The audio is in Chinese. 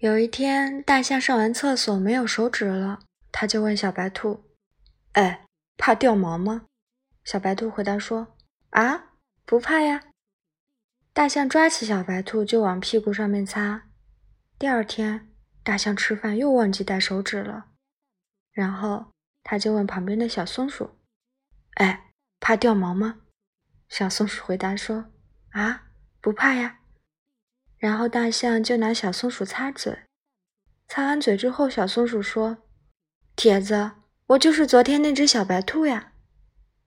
有一天，大象上完厕所没有手指了，他就问小白兔：“哎，怕掉毛吗？”小白兔回答说：“啊，不怕呀。”大象抓起小白兔就往屁股上面擦。第二天，大象吃饭又忘记带手指了，然后他就问旁边的小松鼠：“哎，怕掉毛吗？”小松鼠回答说：“啊，不怕呀。”然后大象就拿小松鼠擦嘴，擦完嘴之后，小松鼠说：“铁子，我就是昨天那只小白兔呀。”